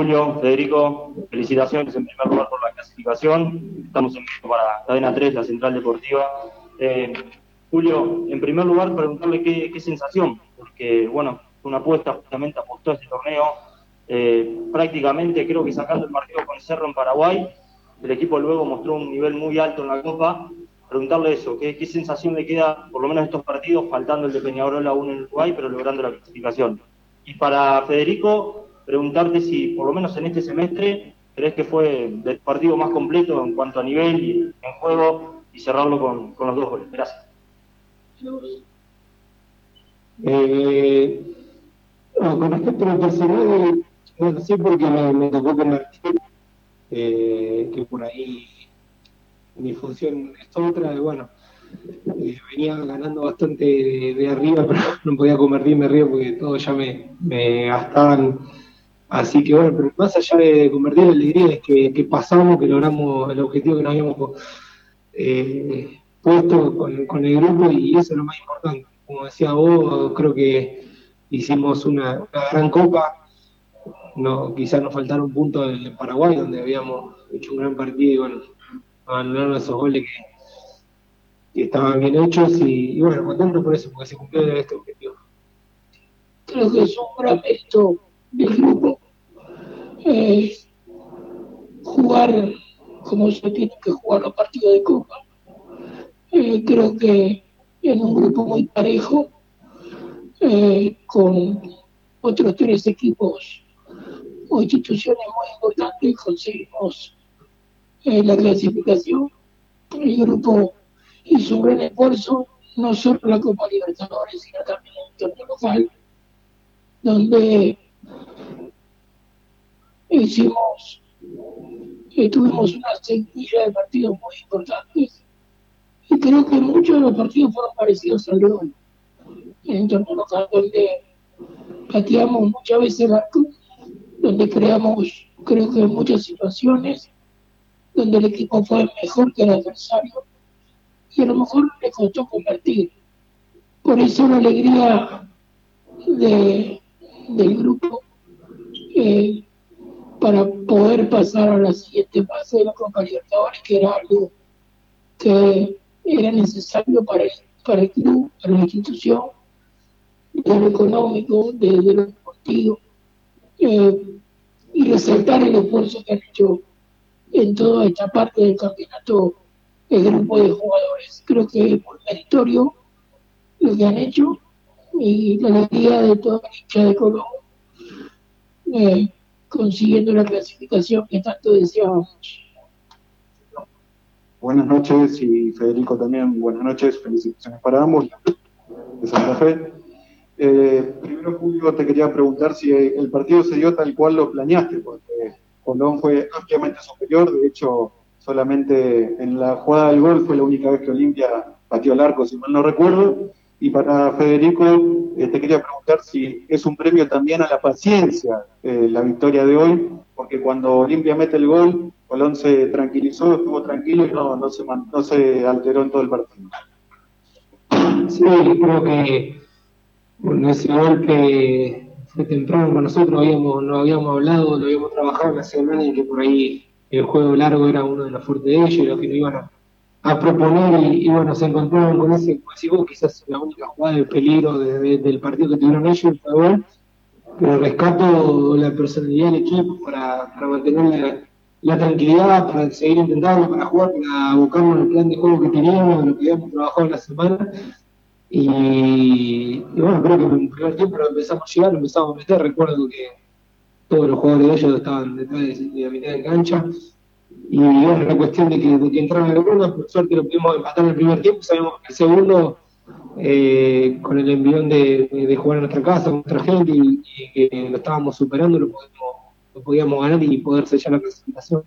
Julio, Federico, felicitaciones en primer lugar por la clasificación. Estamos en para Cadena 3, la Central Deportiva. Eh, Julio, en primer lugar, preguntarle qué, sensación, porque, bueno, una apuesta justamente apostó a este torneo. Eh, prácticamente creo que sacando el partido con Cerro en Paraguay, el equipo luego mostró un nivel muy alto en la Copa. Preguntarle eso, ¿qué, qué sensación le queda, por lo menos estos partidos, faltando el de Peñarol aún en Uruguay, pero logrando la clasificación? Y para Federico, preguntarte si, por lo menos en este semestre, crees que fue el partido más completo en cuanto a nivel y en juego y cerrarlo con, con los dos goles. Gracias. Eh, con respecto a lo personal, no sé porque me, me tocó convertir, eh, que por ahí mi función es otra, bueno, eh, venía ganando bastante de, arriba, pero no podía convertirme arriba porque todos ya me, me gastaban. Así que bueno, pero más allá de convertir la alegría es que, pasamos, que logramos el objetivo que nos habíamos eh, puesto con, el grupo y eso es lo más importante. Como decía vos, creo que hicimos una, gran copa. No, quizás nos faltaron puntos en Paraguay, donde habíamos hecho un gran partido y bueno, anularon esos goles que, estaban bien hechos y, bueno, contento por eso, porque se cumplió este objetivo. Creo que es un gran del es jugar como se tiene que jugar los partidos de Copa. Eh, creo que en un grupo muy parejo, eh, con otros tres equipos o instituciones muy importantes, conseguimos eh, la clasificación. El grupo hizo un gran esfuerzo, no solo la Copa Libertadores, sino también en el torneo local, donde hicimos, tuvimos una seguidilla de partidos muy importantes y creo que muchos de los partidos fueron parecidos al de hoy. En el torneo local donde pateamos muchas veces el arco, donde creamos, creo que muchas situaciones, donde el equipo fue mejor que el adversario y a lo mejor le costó convertir. Por eso la alegría de, del grupo eh, para poder pasar a la siguiente fase de la Copa Libertadores, que era algo que era necesario para el, para el club, para la institución, desde lo económico, desde lo deportivo, eh, y resaltar el esfuerzo que han hecho en toda esta parte del campeonato el grupo de jugadores. Creo que es muy meritorio lo que han hecho y la alegría de toda la hincha de Colón. Eh, consiguiendo la clasificación que tanto deseábamos. Buenas noches y Federico también, buenas noches, felicitaciones para ambos de Santa Fe. Eh, primero, Julio, te quería preguntar si el partido se dio tal cual lo planeaste, porque Colón fue ampliamente superior, de hecho, solamente en la jugada del gol fue la única vez que Olimpia pateó el arco, si mal no recuerdo, y para Federico, eh, te quería preguntar si es un premio también a la paciencia eh, la victoria de hoy, porque cuando Olimpia mete el gol, Colón se tranquilizó, estuvo tranquilo y no, no, se, no se alteró en todo el partido. Sí, creo que bueno, ese golpe fue temprano con nosotros, habíamos, no habíamos hablado, lo habíamos trabajado en la semana y que por ahí el juego largo era uno de los fuertes de ellos y los que no iban a a proponer y, bueno, se encontraron con ese, como quizás la única jugada de peligro del partido que tuvieron ellos, fue pero rescato la personalidad del equipo para, mantener la, tranquilidad, para seguir intentando, para jugar, para buscarnos el plan de juego que teníamos, lo que habíamos trabajado en la semana. Y, bueno, creo que en el primer tiempo empezamos a llegar, empezamos a meter. Recuerdo que todos los jugadores de ellos estaban detrás de, la mitad de cancha y bueno, la cuestión de que, de entraron algunos, por suerte lo pudimos empatar en el primer tiempo, sabemos que el segundo, eh, con el envión de, jugar en nuestra casa, con nuestra gente, y, que lo estábamos superando, lo, lo podíamos ganar y poder sellar la clasificación.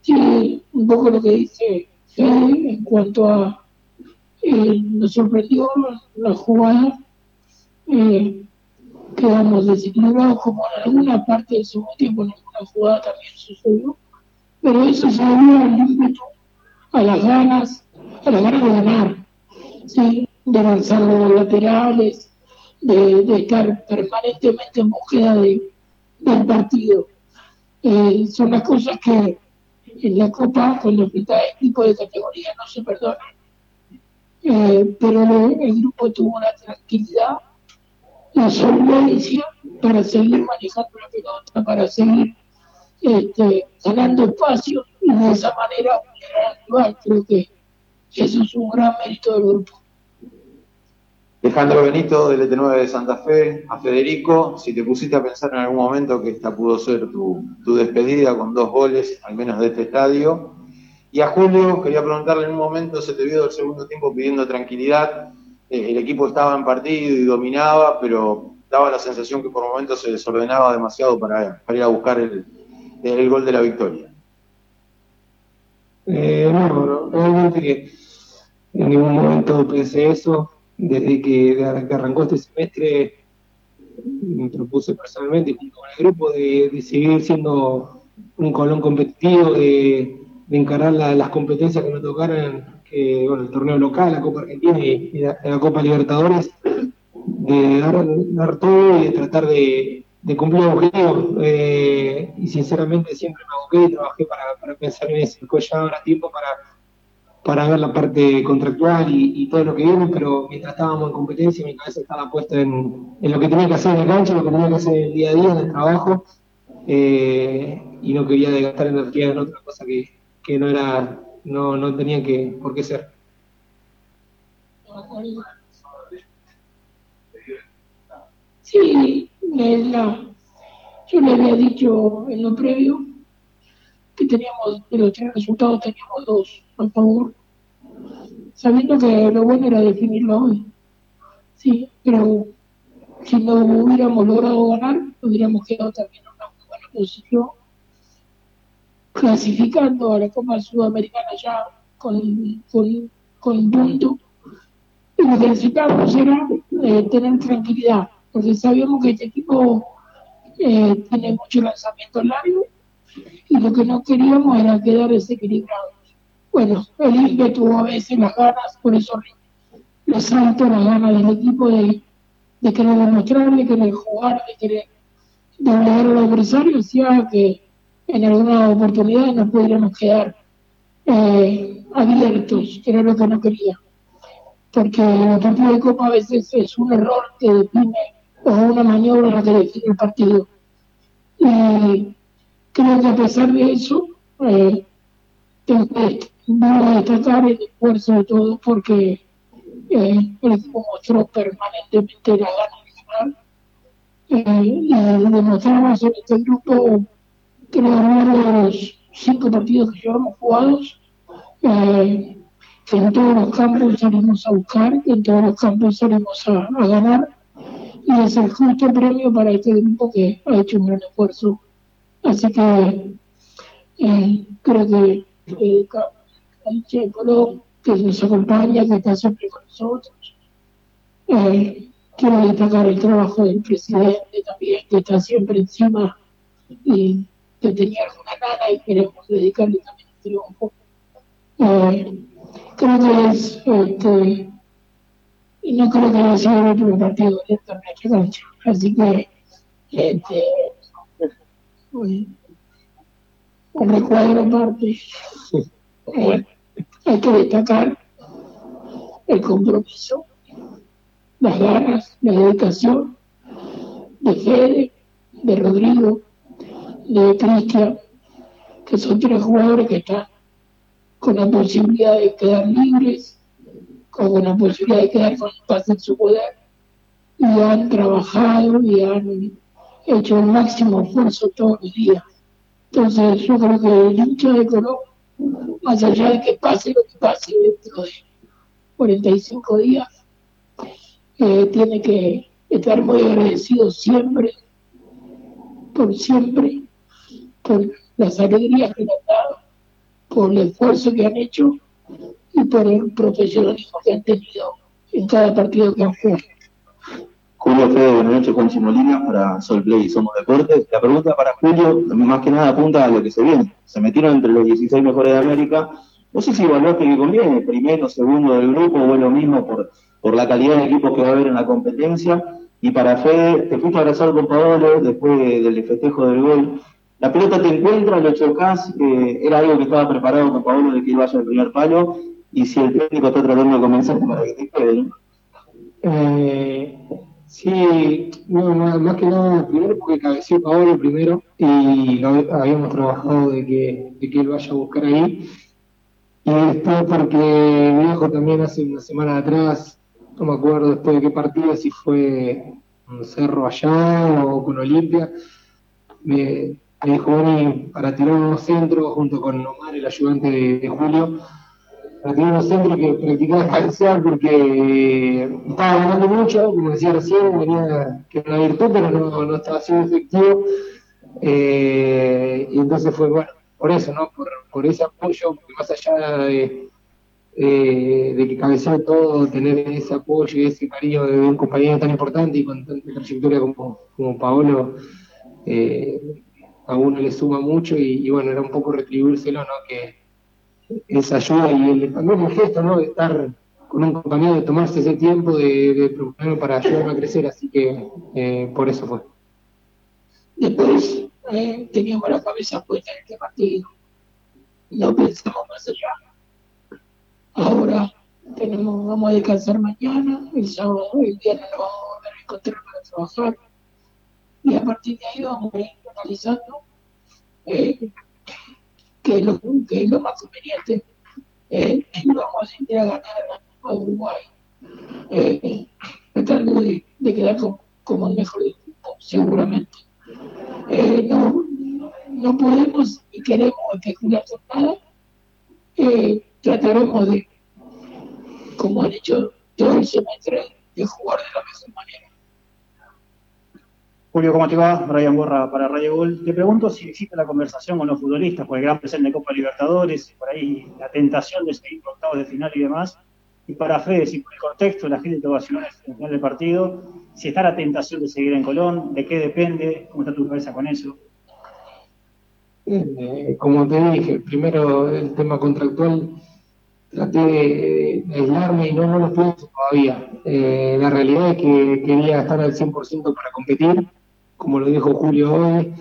Sí, un poco lo que dice Fede en cuanto a eh, nos sorprendió la jugada, eh, quedamos desequilibrados como en alguna parte del segundo tiempo, en alguna jugada también sucedió pero eso se debió al ímpetu, a las ganas, a las ganas de ganar, ¿sí? de avanzar los laterales, de, estar permanentemente en búsqueda de, del partido. Eh, son las cosas que en la Copa, cuando está equipo de categoría, no se perdonan. Eh, pero el grupo tuvo la tranquilidad, la solvencia para seguir manejando la pelota, para seguir este, ganando espacio y de esa manera Creo que eso es un gran mérito del grupo. Alejandro Benito del ET9 de Santa Fe, a Federico, si te pusiste a pensar en algún momento que esta pudo ser tu, despedida con dos goles, al menos de este estadio. Y a Julio, quería preguntarle en un momento, se te vio el segundo tiempo pidiendo tranquilidad, eh, el equipo estaba en partido y dominaba, pero daba la sensación que por momentos se desordenaba demasiado para, ir a buscar el, gol de la victoria. Eh, no, realmente que en ningún momento pensé eso desde que, arrancó este semestre me propuse personalmente junto con el grupo de, seguir siendo un colón competitivo, de, encarar las competencias que me tocaran, que, bueno, el torneo local, la Copa Argentina y, la, Copa Libertadores, de dar, todo y de tratar de, cumplir objetivos. Eh, y sinceramente siempre me aboqué y trabajé para, pensar en eso. Después ya habrá tiempo para para ver la parte contractual y, todo lo que viene, pero mientras estábamos en competencia, mi cabeza estaba puesta en, lo que tenía que hacer en el cancha, lo que tenía que hacer el día a día, en el trabajo, eh, y no quería gastar energía en otra cosa que, no era, no, no tenía que por qué ser. Sí, yo le había dicho en lo previo que teníamos, de los tres resultados teníamos dos a favor, sabiendo que lo bueno era definirlo hoy. Sí, pero si no hubiéramos logrado ganar, hubiéramos quedado también en una muy buena posición, clasificando a la Copa Sudamericana ya con, con, con punto. Y lo que necesitábamos era eh, tener tranquilidad, porque sabíamos que este equipo eh, tiene mucho lanzamiento largo y lo que no queríamos era quedar desequilibrados. Bueno, el INPE tuvo a veces las ganas, por eso resalto las ganas del equipo de, de querer demostrar, de querer jugar, de querer doblegar al adversario, decía que en alguna oportunidad nos pudiéramos quedar eh, abiertos, que era lo que no quería. Porque el partido de Copa a veces es un error que define o una maniobra define el partido. Y creo que a pesar de eso, eh, tengo que destacar el esfuerzo de todos porque eh, el mostró permanentemente la gana de ganar. Eh, y demostramos en este grupo que de los cinco partidos que llevamos jugados. Eh, que en todos los campos salimos a buscar, que en todos los campos salimos a ganar y es el justo premio para este grupo que ha hecho un gran esfuerzo Así que eh, creo que eh, Che Colón, que nos acompaña, que está siempre con nosotros. Eh, quiero destacar el trabajo del presidente también, que está siempre encima y que tenía alguna gana y queremos dedicarle también el triunfo. Eh, creo que es, este, y no creo que haya sido el último partido de esta cancha. Así que, este, un recuadro aparte. Eh, hay que destacar el compromiso, las ganas, la dedicación de Fede, de Rodrigo, de Cristian, que son tres jugadores que están con la posibilidad de quedar libres, con la posibilidad de quedar con paz en su poder, y han trabajado y han hecho el máximo esfuerzo todos los días. Entonces yo creo que el hincha de Colón, más allá de que pase lo que pase dentro de 45 días, eh, tiene que estar muy agradecido siempre, por siempre, por las alegrías que le han dado, por el esfuerzo que han hecho y por el profesionalismo que han tenido en cada partido que han jugado. Julio Fede, buenas noches, Juan Simolina para Sol Play y Somos Deportes. La pregunta para Julio, más que nada apunta a lo que se viene. Se metieron entre los 16 mejores de América. No sé si evaluaste que conviene, primero, segundo del grupo, o es lo mismo por, por la calidad de equipos que va a haber en la competencia. Y para Fede, te fuiste a abrazar con Paolo después del festejo del gol. La pelota te encuentra, lo chocas, eh, era algo que estaba preparado con Paolo de que iba a al primer palo, y si el técnico está tratando de comenzar para que te quede, ¿no? Eh, sí, no, más que nada, primero porque cabeció Paolo primero y lo habíamos trabajado de que, de que él vaya a buscar ahí. Y después porque viejo también hace una semana atrás no me acuerdo después de qué partido, si fue un Cerro allá o con Olimpia, me, dijo para tirar unos centros junto con Omar, el ayudante de, Julio, tirar unos centros que practicaba cabecear porque estaba ganando mucho, como decía recién, venía que era una virtud, pero no, no estaba siendo efectivo. Eh, y entonces fue, bueno, por eso, ¿no? Por, por ese apoyo, más allá de eh, de que cabecear todo, tener ese apoyo y ese cariño de un compañero tan importante y con tanta trayectoria como, como Paolo, eh, a uno le suma mucho y, bueno, era un poco retribuírselo, ¿no? Que esa ayuda y el, también el gesto, ¿no? De estar con un compañero, de tomarse ese tiempo de, de para ayudarme a crecer, así que eh, por eso fue. Después teníamos la cabeza puesta en este partido, no pensamos más allá Ahora tenemos, vamos a descansar mañana, el sábado, el viernes nos vamos a volver a encontrar para trabajar. Y a partir de ahí vamos a ir analizando eh, qué, es lo, qué es lo más conveniente. Eh, vamos a sentir a ganar a Uruguay. Eh, tratando de, de quedar como, el mejor grupo, seguramente. Eh, no, no podemos y queremos especular con nada. Eh, trataremos de, como han hecho todo el semestre, de jugar de la mejor manera. Julio, ¿cómo te va? Brian Borra para Radio Gol. Te pregunto si existe la conversación con los futbolistas por el gran presente de Copa Libertadores, por ahí la tentación de seguir por octavos de final y demás. Y para Fede, si por el contexto la gente te ovacionó en el final del partido, si está la tentación de seguir en Colón, de qué depende, cómo está tu cabeza con eso. Eh, como te dije, primero el tema contractual traté de, aislarme y no, no lo puedo todavía. Eh, la realidad es que quería estar al 100% para competir, como lo dijo Julio hoy.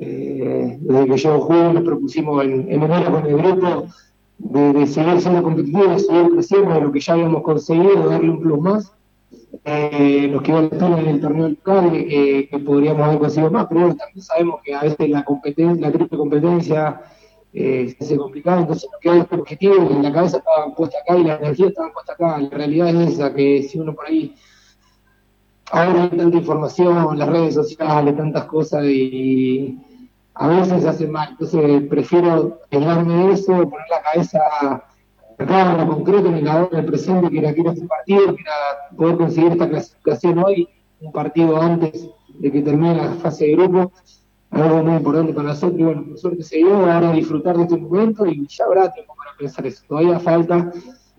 Eh, desde que yo juego nos propusimos en, en enero con el grupo de, seguir siendo competitivos, seguir creciendo de lo que ya habíamos conseguido, darle un plus más. Eh, nos quedó la pena en el torneo local que, que podríamos haber conseguido más, pero también sabemos que a veces la competencia, la triple competencia eh, se hace complicado, entonces nos quedó este objetivo y la cabeza estaba puesta acá y la energía estaba puesta acá. La realidad es esa, que si uno por ahí ahora hay tanta información, las redes sociales, tantas cosas y a veces se hace mal. Entonces prefiero quedarme de eso, poner la cabeza acá en lo concreto, en el en el presente, que era, que este partido, que era poder conseguir esta clasificación hoy, un partido antes de que termine la fase de grupo algo muy importante para nosotros y bueno, por suerte se dio, ahora disfrutar de este momento y ya habrá tiempo para pensar eso. Todavía falta,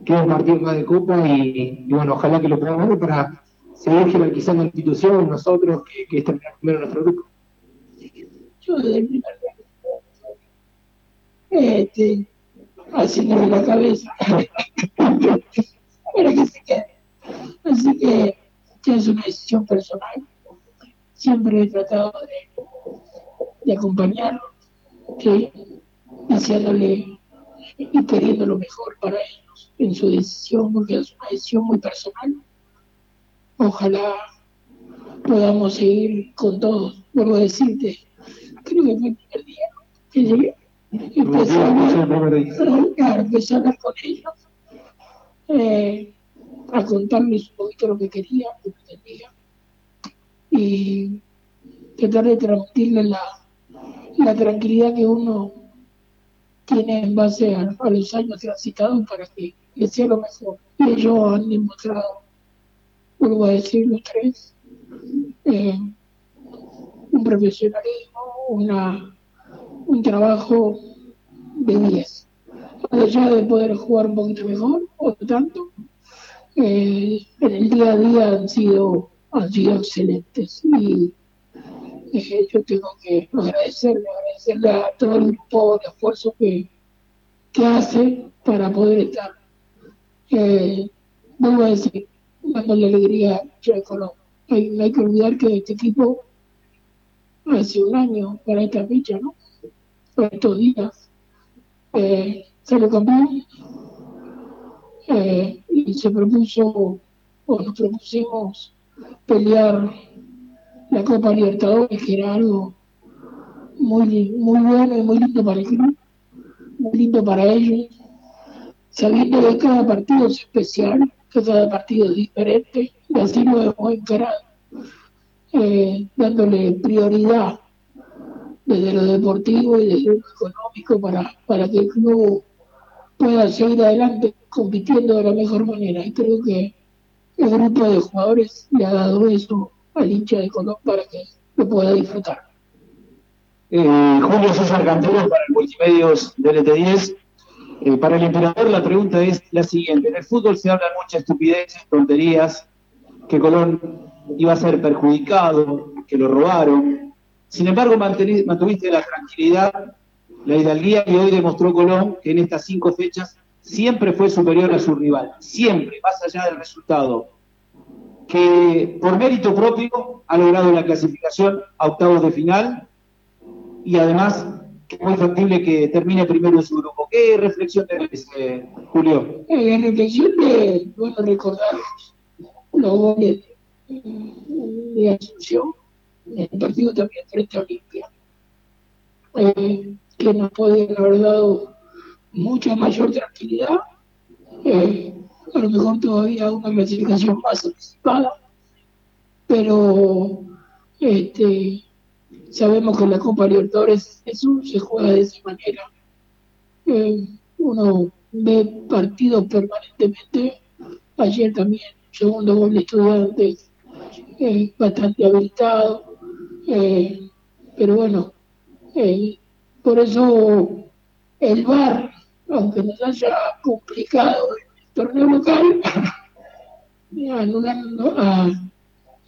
queda un partido más de Copa y, bueno, ojalá que lo podamos ver para seguir jerarquizando la institución, nosotros, que, que es terminar primero nuestro grupo. Yo desde el primer día, este, haciéndome la cabeza, para que se quede. Así que es una decisión personal. Siempre he tratado de de acompañarlo, haciéndole y queriendo lo mejor para ellos en su decisión, porque es una decisión muy personal. Ojalá podamos seguir con todos. Vuelvo a decirte, creo que fue el primer día que llegué. Empecé a hablar, con ellos, eh, a contarles un poquito lo que quería, lo que pretendía, y tratar de transmitirles la, la tranquilidad que uno tiene en base a, los años transitados para que le sea lo mejor. Ellos han demostrado, a decir los tres, eh, un profesionalismo, una, un trabajo de 10. Allá de poder jugar un poquito mejor, o tanto, eh, en el día a día han sido, han sido excelentes. Y yo tengo que agradecerle, agradecerle a todo el grupo el esfuerzo que, que hace para poder estar. Eh, vuelvo a decir, la alegría a Colombia. hay, hay que olvidar que este equipo hace un año para esta fecha, ¿no? Para estos días, eh, salió campeón eh, y se propuso, o nos propusimos pelear la Copa Libertadores, que era algo muy, muy bueno y muy lindo para el club, muy lindo para ellos, sabiendo que cada partido es especial, que cada partido es diferente, y así lo hemos encarado, dándole prioridad desde lo deportivo y desde lo económico para, para que el club pueda seguir adelante compitiendo de la mejor manera. Y creo que el grupo de jugadores le ha dado eso al hincha de Colón para que lo pueda disfrutar. Eh, Julio César Cantero para el Multimedios del ET10. Eh, para el emperador la pregunta es la siguiente. En el fútbol se hablan muchas estupideces, tonterías, que Colón iba a ser perjudicado, que lo robaron. Sin embargo, mantuviste la tranquilidad, la hidalguía y hoy demostró Colón que en estas cinco fechas siempre fue superior a su rival, siempre, más allá del resultado, que por mérito propio ha logrado la clasificación a octavos de final y además es muy factible que termine primero en su grupo. ¿Qué reflexión tenés, eh, Julio? Eh, reflexión de, bueno, recordar los goles de Asunción, en el partido también frente a Olimpia, eh, que nos podían haber dado mucha mayor tranquilidad, eh, a lo mejor todavía una clasificación más anticipada, pero este, sabemos que la Copa Libertadores eso se juega de esa manera. Eh, uno ve partidos permanentemente, ayer también, segundo gol de estudiantes, eh, bastante habilitado, eh, pero bueno, por eso el VAR aunque nos haya complicado el torneo local, anulando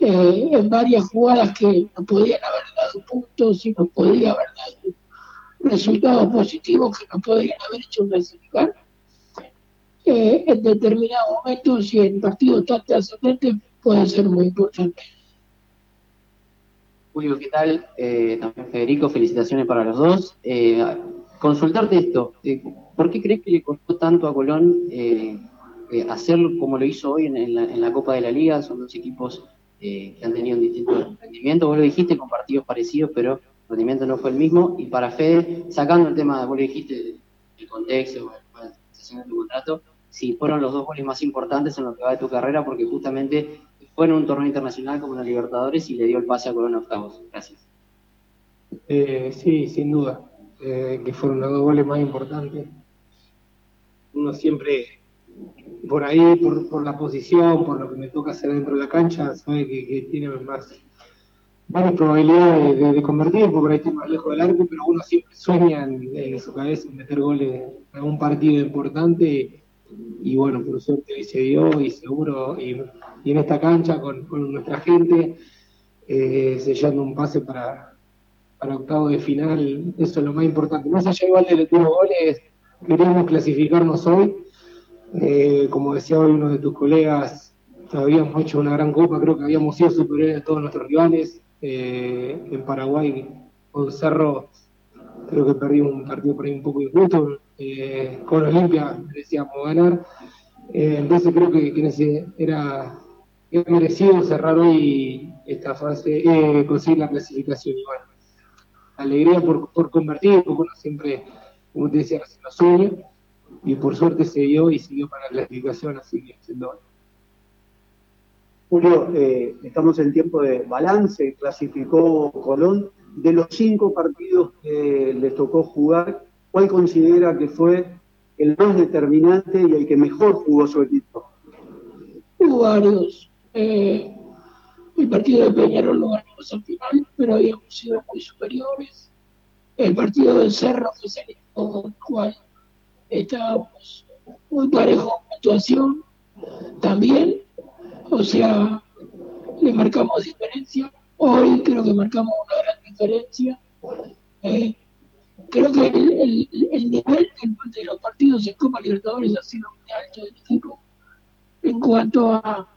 eh, en varias jugadas que nos podían haber dado puntos y nos podía haber dado resultados positivos que nos podrían haber hecho clasificar. Eh, en determinados momentos y en partidos tan trascendentes puede ser muy importante. Julio, ¿qué tal? Eh, también Federico, felicitaciones para los dos. Eh, consultarte esto, eh, ¿por qué crees que le costó tanto a Colón eh, hacerlo como lo hizo hoy en, la, Copa de la Liga? Son dos equipos que han tenido un distinto rendimiento, vos lo dijiste con partidos parecidos, pero el rendimiento no fue el mismo. Y para Fede, sacando el tema, vos lo dijiste, el contexto, la de tu contrato, si fueron los dos goles más importantes en lo que va de tu carrera, porque justamente fue en un torneo internacional como la Libertadores y le dio el pase a Colón a octavos. Gracias. sí, sin duda eh, que fueron los dos goles más importantes. Uno siempre, por ahí, por, la posición, por lo que me toca hacer dentro de la cancha, sabe que, tiene más, más probabilidades de, convertir, porque por ahí estoy más lejos del arco, pero uno siempre sueña en, su cabeza meter goles en un partido importante. Y, bueno, por suerte se dio y seguro, y, en esta cancha con, nuestra gente, eh, sellando un pase para, para octavo de final, eso es lo más importante. Más allá igual de los goles, queremos clasificarnos hoy. Eh, como decía hoy uno de tus colegas, habíamos hecho una gran copa, creo que habíamos sido superiores a todos nuestros rivales. Eh, en Paraguay, con Cerro, creo que perdimos un partido por ahí un poco injusto. Eh, con Olimpia merecíamos ganar. entonces creo que, era, merecido cerrar hoy esta fase, conseguir la clasificación. igual alegría por, convertir, porque uno siempre, como te decía, hace lo suyo, y por suerte se dio y siguió para la clasificación, así que siendo Julio, eh, estamos en tiempo de balance, clasificó Colón. De los cinco partidos que les tocó jugar, ¿cuál considera que fue el más determinante y el que mejor jugó su equipo? Hubo varios. Eh, el partido de Peñarol lo ganamos al final, pero habíamos sido muy superiores. El partido del Cerro, se con el cual estábamos muy parejos en actuación, también. O sea, le marcamos diferencia. Hoy creo que marcamos una gran diferencia. Eh, creo que el, el, nivel de los partidos en Copa Libertadores ha sido muy alto del equipo en cuanto a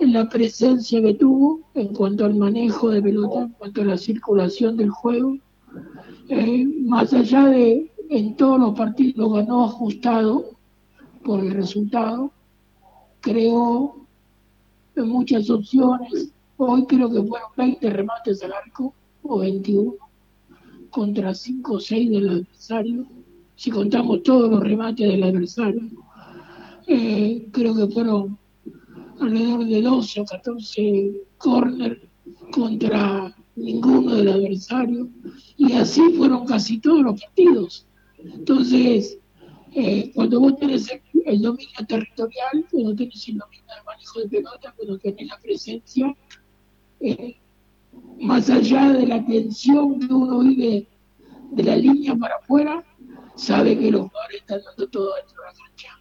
la presencia que tuvo en cuanto al manejo de pelota, en cuanto a la circulación del juego. Eh, más allá de en todos los partidos ganó ajustado por el resultado, creó muchas opciones. Hoy creo que fueron 20 remates al arco o 21 contra 5 o 6 del adversario. Si contamos todos los remates del adversario, eh, creo que fueron alrededor de 12 o 14 corners contra ninguno del adversario. Y así fueron casi todos los partidos. Entonces, eh, cuando vos tenés el, dominio territorial, cuando tenés el dominio del manejo de pelota, cuando tenés la presencia, eh, más allá de la tensión que uno vive de la línea para afuera, sabe que los jugadores están dando todo dentro de la cancha.